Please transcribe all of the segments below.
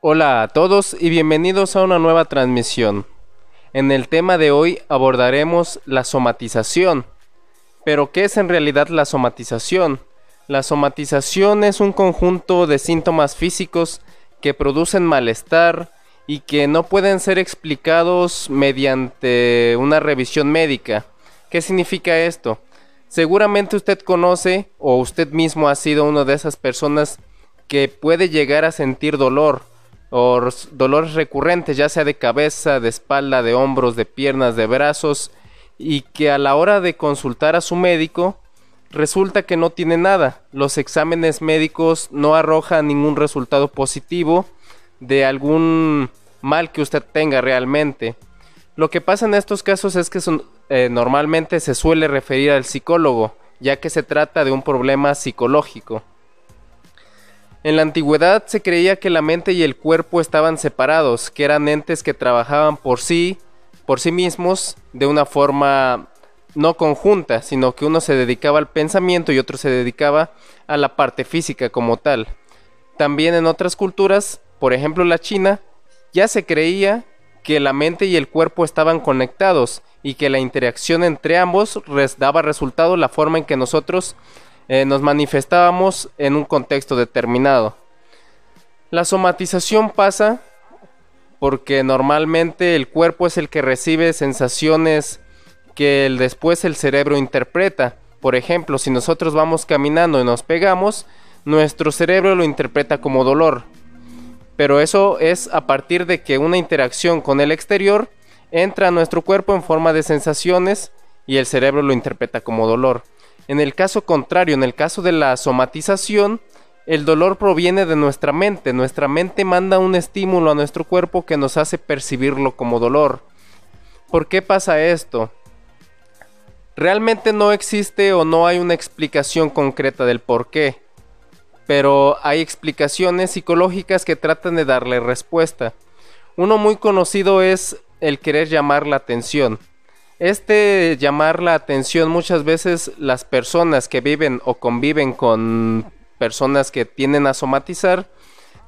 Hola a todos y bienvenidos a una nueva transmisión. En el tema de hoy abordaremos la somatización. Pero ¿qué es en realidad la somatización? La somatización es un conjunto de síntomas físicos que producen malestar y que no pueden ser explicados mediante una revisión médica. ¿Qué significa esto? Seguramente usted conoce o usted mismo ha sido una de esas personas que puede llegar a sentir dolor o dolores recurrentes, ya sea de cabeza, de espalda, de hombros, de piernas, de brazos, y que a la hora de consultar a su médico resulta que no tiene nada. Los exámenes médicos no arrojan ningún resultado positivo de algún mal que usted tenga realmente. Lo que pasa en estos casos es que eh, normalmente se suele referir al psicólogo, ya que se trata de un problema psicológico. En la antigüedad se creía que la mente y el cuerpo estaban separados, que eran entes que trabajaban por sí, por sí mismos, de una forma no conjunta, sino que uno se dedicaba al pensamiento y otro se dedicaba a la parte física como tal. También en otras culturas, por ejemplo la China, ya se creía que la mente y el cuerpo estaban conectados y que la interacción entre ambos daba resultado la forma en que nosotros eh, nos manifestábamos en un contexto determinado. La somatización pasa porque normalmente el cuerpo es el que recibe sensaciones que después el cerebro interpreta. Por ejemplo, si nosotros vamos caminando y nos pegamos, nuestro cerebro lo interpreta como dolor. Pero eso es a partir de que una interacción con el exterior entra a nuestro cuerpo en forma de sensaciones y el cerebro lo interpreta como dolor. En el caso contrario, en el caso de la somatización, el dolor proviene de nuestra mente. Nuestra mente manda un estímulo a nuestro cuerpo que nos hace percibirlo como dolor. ¿Por qué pasa esto? Realmente no existe o no hay una explicación concreta del por qué, pero hay explicaciones psicológicas que tratan de darle respuesta. Uno muy conocido es el querer llamar la atención. Este llamar la atención muchas veces las personas que viven o conviven con personas que tienden a somatizar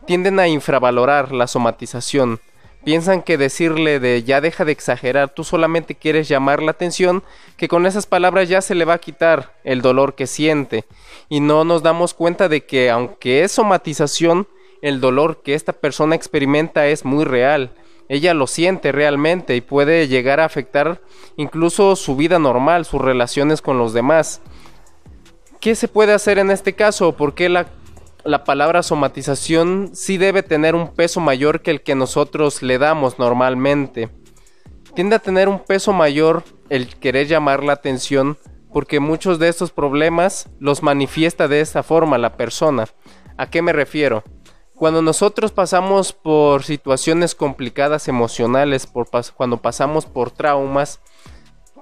tienden a infravalorar la somatización. Piensan que decirle de ya deja de exagerar, tú solamente quieres llamar la atención, que con esas palabras ya se le va a quitar el dolor que siente. Y no nos damos cuenta de que aunque es somatización, el dolor que esta persona experimenta es muy real ella lo siente realmente y puede llegar a afectar incluso su vida normal, sus relaciones con los demás. ¿Qué se puede hacer en este caso? Porque la, la palabra somatización sí debe tener un peso mayor que el que nosotros le damos normalmente. Tiende a tener un peso mayor el querer llamar la atención porque muchos de estos problemas los manifiesta de esta forma la persona. ¿A qué me refiero? Cuando nosotros pasamos por situaciones complicadas emocionales, cuando pasamos por traumas,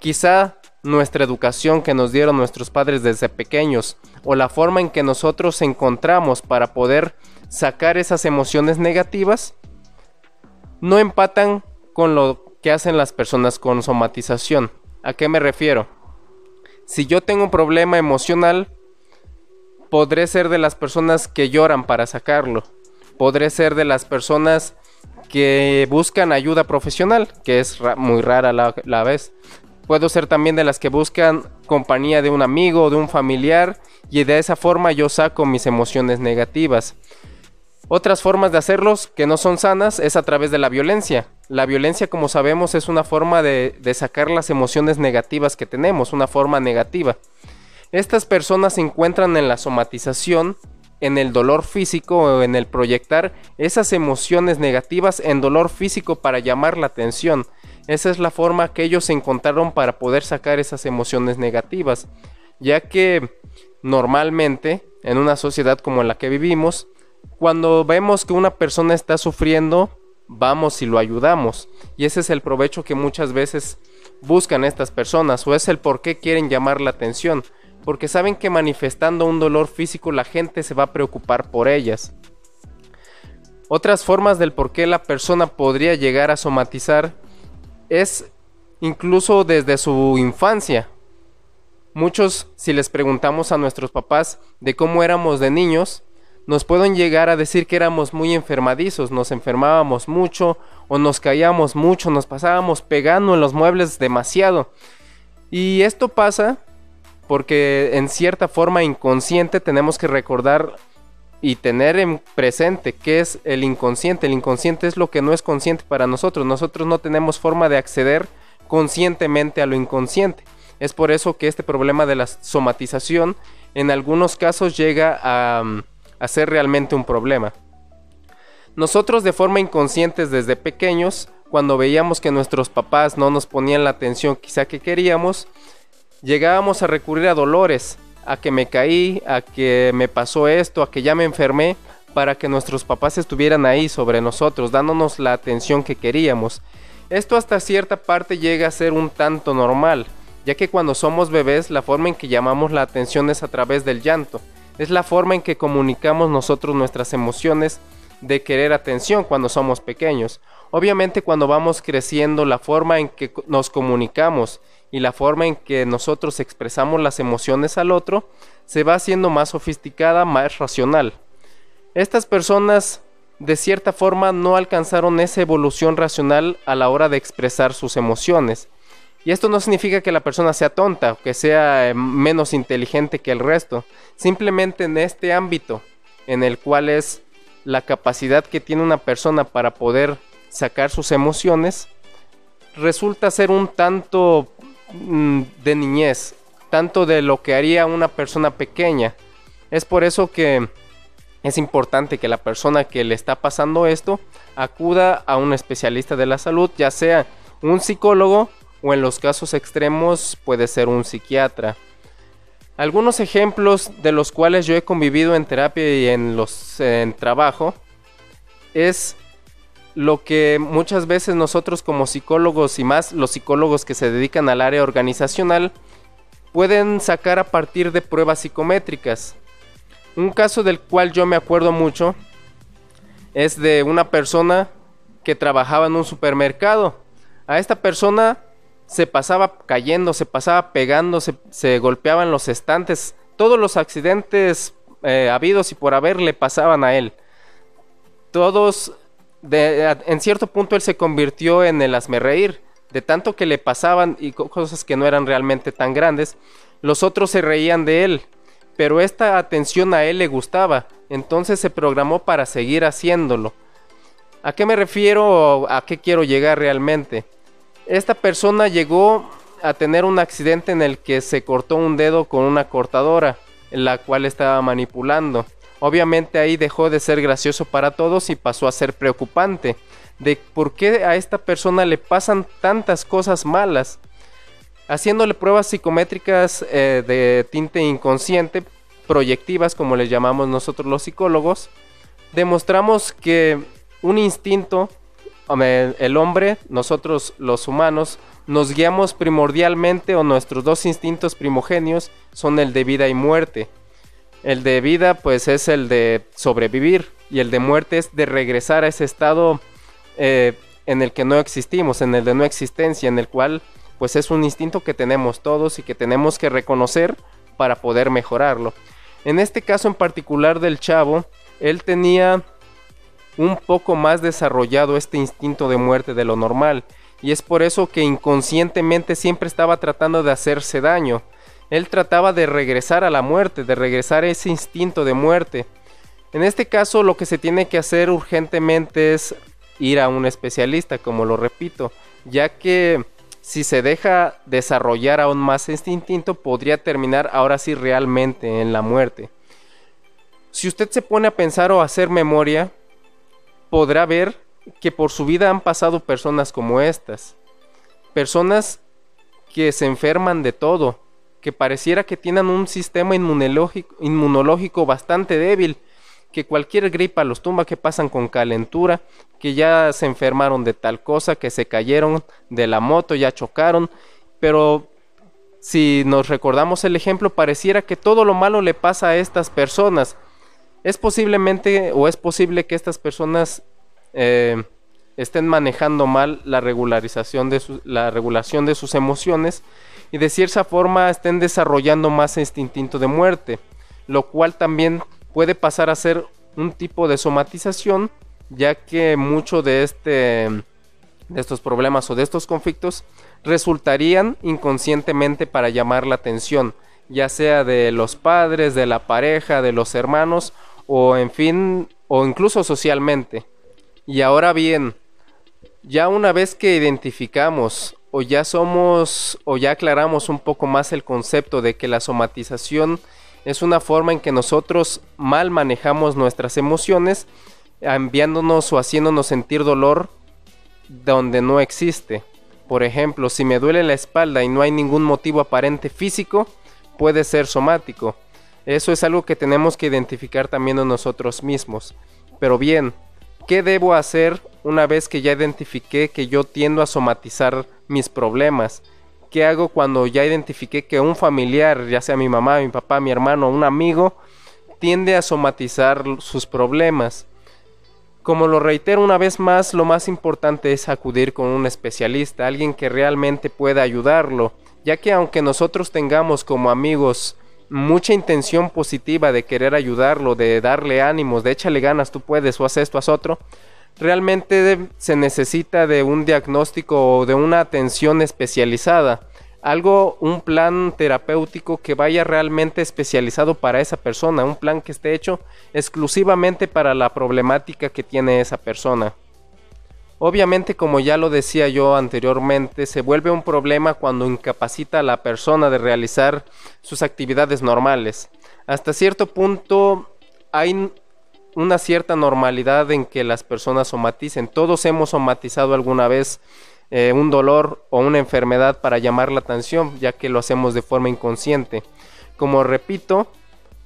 quizá nuestra educación que nos dieron nuestros padres desde pequeños o la forma en que nosotros encontramos para poder sacar esas emociones negativas no empatan con lo que hacen las personas con somatización. ¿A qué me refiero? Si yo tengo un problema emocional, podré ser de las personas que lloran para sacarlo podré ser de las personas que buscan ayuda profesional, que es muy rara la, vez. Puedo ser también de las que buscan compañía de un amigo o de un familiar y de esa forma yo saco mis emociones negativas. Otras formas de hacerlos que no son sanas es a través de la violencia. La violencia, como sabemos, es una forma de, sacar las emociones negativas que tenemos, una forma negativa. Estas personas se encuentran en la somatización en el dolor físico o en el proyectar esas emociones negativas en dolor físico para llamar la atención. Esa es la forma que ellos encontraron para poder sacar esas emociones negativas, ya que normalmente en una sociedad como la que vivimos, cuando vemos que una persona está sufriendo, vamos y lo ayudamos. Y ese es el provecho que muchas veces buscan estas personas o es el por qué quieren llamar la atención porque saben que manifestando un dolor físico la gente se va a preocupar por ellas. Otras formas del por qué la persona podría llegar a somatizar es incluso desde su infancia. Muchos, si les preguntamos a nuestros papás de cómo éramos de niños, nos pueden llegar a decir que éramos muy enfermadizos, nos enfermábamos mucho o nos caíamos mucho, nos pasábamos pegando en los muebles demasiado. Y esto pasa porque en cierta forma inconsciente tenemos que recordar y tener en presente qué es el inconsciente. El inconsciente es lo que no es consciente para nosotros. Nosotros no tenemos forma de acceder conscientemente a lo inconsciente. Es por eso que este problema de la somatización en algunos casos llega a, a ser realmente un problema. Nosotros de forma inconsciente desde pequeños, cuando veíamos que nuestros papás no nos ponían la atención quizá que queríamos, llegábamos a recurrir a dolores, a que me caí, a que me pasó esto, a que ya me enfermé, para que nuestros papás estuvieran ahí sobre nosotros, dándonos la atención que queríamos. Esto hasta cierta parte llega a ser un tanto normal, ya que cuando somos bebés la forma en que llamamos la atención es a través del llanto, es la forma en que comunicamos nosotros nuestras emociones de querer atención cuando somos pequeños. Obviamente cuando vamos creciendo la forma en que nos comunicamos y la forma en que nosotros expresamos las emociones al otro se va haciendo más sofisticada, más racional. Estas personas de cierta forma no alcanzaron esa evolución racional a la hora de expresar sus emociones. Y esto no significa que la persona sea tonta o que sea eh, menos inteligente que el resto. Simplemente en este ámbito en el cual es la capacidad que tiene una persona para poder sacar sus emociones, resulta ser un tanto mm, de niñez, tanto de lo que haría una persona pequeña. Es por eso que es importante que la persona que le está pasando esto acuda a un especialista de la salud, ya sea un psicólogo o en los casos extremos puede ser un psiquiatra. Algunos ejemplos de los cuales yo he convivido en terapia y en los en trabajo es lo que muchas veces nosotros como psicólogos y más los psicólogos que se dedican al área organizacional pueden sacar a partir de pruebas psicométricas. Un caso del cual yo me acuerdo mucho es de una persona que trabajaba en un supermercado. A esta persona se pasaba cayendo, se pasaba pegando, se, golpeaban los estantes. Todos los accidentes eh, habidos y por haber le pasaban a él. Todos, en cierto punto él se convirtió en el reír. De tanto que le pasaban y cosas que no eran realmente tan grandes, los otros se reían de él. Pero esta atención a él le gustaba, entonces se programó para seguir haciéndolo. ¿A qué me refiero? ¿A qué quiero llegar realmente? Esta persona llegó a tener un accidente en el que se cortó un dedo con una cortadora, la cual estaba manipulando. Obviamente ahí dejó de ser gracioso para todos y pasó a ser preocupante de por qué a esta persona le pasan tantas cosas malas. Haciéndole pruebas psicométricas eh, de tinte inconsciente, proyectivas como les llamamos nosotros los psicólogos, demostramos que un instinto el hombre, nosotros los humanos, nos guiamos primordialmente o nuestros dos instintos primogenios son el de vida y muerte. El de vida pues es el de sobrevivir y el de muerte es de regresar a ese estado eh, en el que no existimos, en el de no existencia, en el cual pues es un instinto que tenemos todos y que tenemos que reconocer para poder mejorarlo. En este caso en particular del chavo, él tenía un poco más desarrollado este instinto de muerte de lo normal, y es por eso que inconscientemente siempre estaba tratando de hacerse daño. Él trataba de regresar a la muerte, de regresar a ese instinto de muerte. En este caso lo que se tiene que hacer urgentemente es ir a un especialista, como lo repito, ya que si se deja desarrollar aún más este instinto podría terminar ahora sí realmente en la muerte. Si usted se pone a pensar o a hacer memoria, podrá ver que por su vida han pasado personas como estas. Personas que se enferman de todo, que pareciera que tienen un sistema inmunológico, inmunológico bastante débil, que cualquier gripa los tumba, que pasan con calentura, que ya se enfermaron de tal cosa, que se cayeron de la moto, ya chocaron, pero si nos recordamos el ejemplo, pareciera que todo lo malo le pasa a estas personas, es posiblemente o es posible que estas personas eh, estén manejando mal la regularización de la regulación de sus emociones y de cierta forma estén desarrollando más este instinto de muerte, lo cual también puede pasar a ser un tipo de somatización, ya que mucho de este de estos problemas o de estos conflictos resultarían inconscientemente para llamar la atención, ya sea de los padres, de la pareja, de los hermanos o en fin, o incluso socialmente. Y ahora bien, ya una vez que identificamos o ya somos o ya aclaramos un poco más el concepto de que la somatización es una forma en que nosotros mal manejamos nuestras emociones, enviándonos o haciéndonos sentir dolor donde no existe. Por ejemplo, si me duele la espalda y no hay ningún motivo aparente físico, puede ser somático. Eso es algo que tenemos que identificar también en nosotros mismos. Pero bien, ¿qué debo hacer una vez que ya identifiqué que yo tiendo a somatizar mis problemas? ¿Qué hago cuando ya identifiqué que un familiar, ya sea mi mamá, mi papá, mi hermano, un amigo, tiende a somatizar sus problemas? Como lo reitero una vez más, lo más importante es acudir con un especialista, alguien que realmente pueda ayudarlo, ya que aunque nosotros tengamos como amigos mucha intención positiva de querer ayudarlo, de darle ánimos, de échale ganas, tú puedes o haz esto, haz otro, realmente se necesita de un diagnóstico o de una atención especializada algo, un plan terapéutico que vaya realmente especializado para esa persona, un plan que esté hecho exclusivamente para la problemática que tiene esa persona. Obviamente, como ya lo decía yo anteriormente, se vuelve un problema cuando incapacita a la persona de realizar sus actividades normales. Hasta cierto punto hay una cierta normalidad en que las personas somaticen. Todos hemos somatizado alguna vez eh, un dolor o una enfermedad para llamar la atención, ya que lo hacemos de forma inconsciente. Como repito,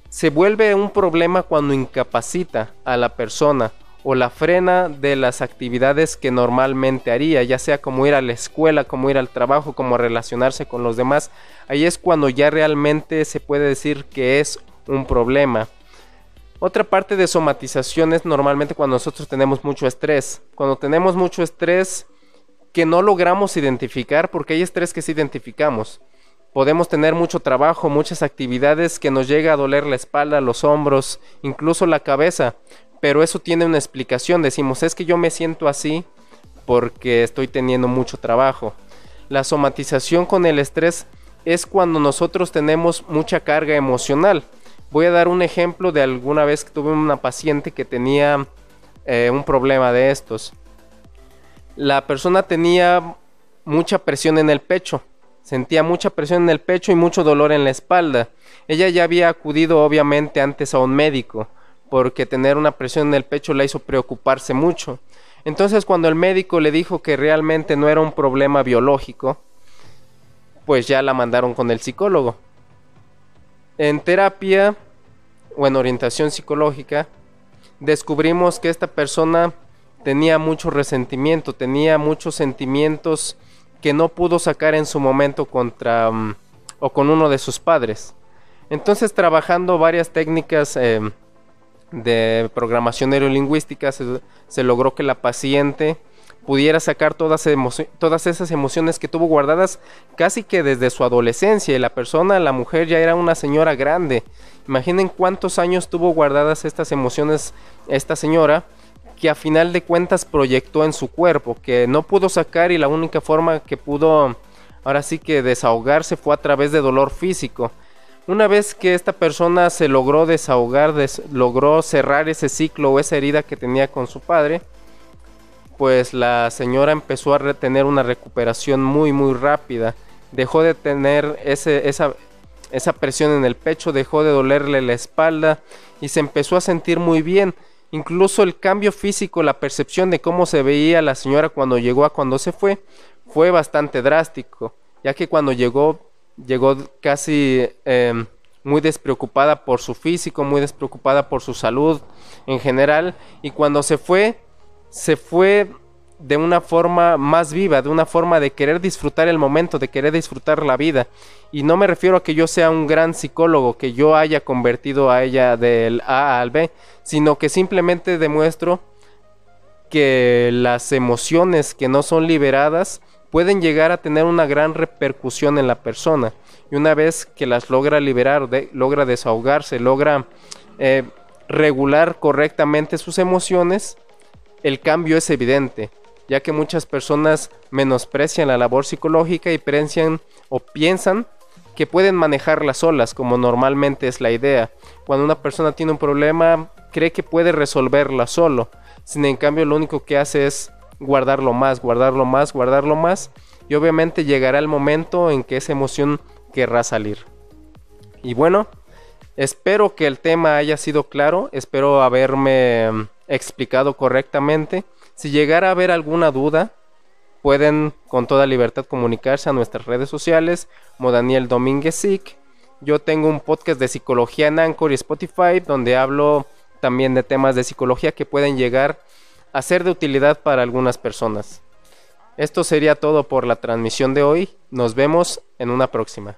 se vuelve un problema cuando incapacita a la persona o la frena de las actividades que normalmente haría, ya sea como ir a la escuela, como ir al trabajo, como relacionarse con los demás. Ahí es cuando ya realmente se puede decir que es un problema. Otra parte de somatización es normalmente cuando nosotros tenemos mucho estrés. Cuando tenemos mucho estrés, que no logramos identificar porque hay estrés que sí identificamos. Podemos tener mucho trabajo, muchas actividades que nos llega a doler la espalda, los hombros, incluso la cabeza, pero eso tiene una explicación. Decimos, es que yo me siento así porque estoy teniendo mucho trabajo. La somatización con el estrés es cuando nosotros tenemos mucha carga emocional. Voy a dar un ejemplo de alguna vez que tuve una paciente que tenía eh, un problema de estos la persona tenía mucha presión en el pecho, sentía mucha presión en el pecho y mucho dolor en la espalda. Ella ya había acudido obviamente antes a un médico, porque tener una presión en el pecho la hizo preocuparse mucho. Entonces cuando el médico le dijo que realmente no era un problema biológico, pues ya la mandaron con el psicólogo. En terapia o en orientación psicológica, descubrimos que esta persona tenía mucho resentimiento, tenía muchos sentimientos que no pudo sacar en su momento contra mm, o con uno de sus padres. Entonces trabajando varias técnicas eh, de programación neurolingüística se, se, logró que la paciente pudiera sacar todas, todas esas emociones que tuvo guardadas casi que desde su adolescencia y la persona, la mujer ya era una señora grande. Imaginen cuántos años tuvo guardadas estas emociones esta señora que a final de cuentas proyectó en su cuerpo, que no pudo sacar y la única forma que pudo ahora sí que desahogarse fue a través de dolor físico. Una vez que esta persona se logró desahogar, logró cerrar ese ciclo o esa herida que tenía con su padre, pues la señora empezó a tener una recuperación muy muy rápida. Dejó de tener esa, esa presión en el pecho, dejó de dolerle la espalda y se empezó a sentir muy bien. Incluso el cambio físico, la percepción de cómo se veía la señora cuando llegó a cuando se fue, fue bastante drástico, ya que cuando llegó, llegó casi em, muy despreocupada por su físico, muy despreocupada por su salud en general, y cuando se fue, se fue de una forma más viva, de una forma de querer disfrutar el momento, de querer disfrutar la vida. Y no me refiero a que yo sea un gran psicólogo, que yo haya convertido a ella del A al B, sino que simplemente demuestro que las emociones que no son liberadas pueden llegar a tener una gran repercusión en la persona. Y una vez que las logra liberar, logra desahogarse, logra eh, regular correctamente sus emociones, el cambio es evidente, ya que muchas personas menosprecian la labor psicológica y piensan que pueden manejarlas solas, como normalmente es la idea. Cuando una persona tiene un problema, cree que puede resolverla solo. Sin en cambio, lo único que hace es guardarlo más, guardarlo más, guardarlo más. Y obviamente llegará el momento en que esa emoción querrá salir. Y bueno, espero que el tema haya sido claro, espero haberme mm, explicado correctamente. Si llegara a haber alguna duda, pueden con toda libertad comunicarse a nuestras redes sociales, como Daniel Domínguez Sic. Yo tengo un podcast de psicología en Anchor y Spotify donde hablo también de temas de psicología que pueden llegar a ser de utilidad para algunas personas. Esto sería todo por la transmisión de hoy. Nos vemos en una próxima.